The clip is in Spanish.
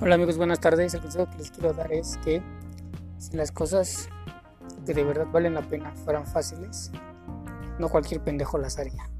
Hola amigos, buenas tardes. El consejo que les quiero dar es que si las cosas que de verdad valen la pena fueran fáciles, no cualquier pendejo las haría.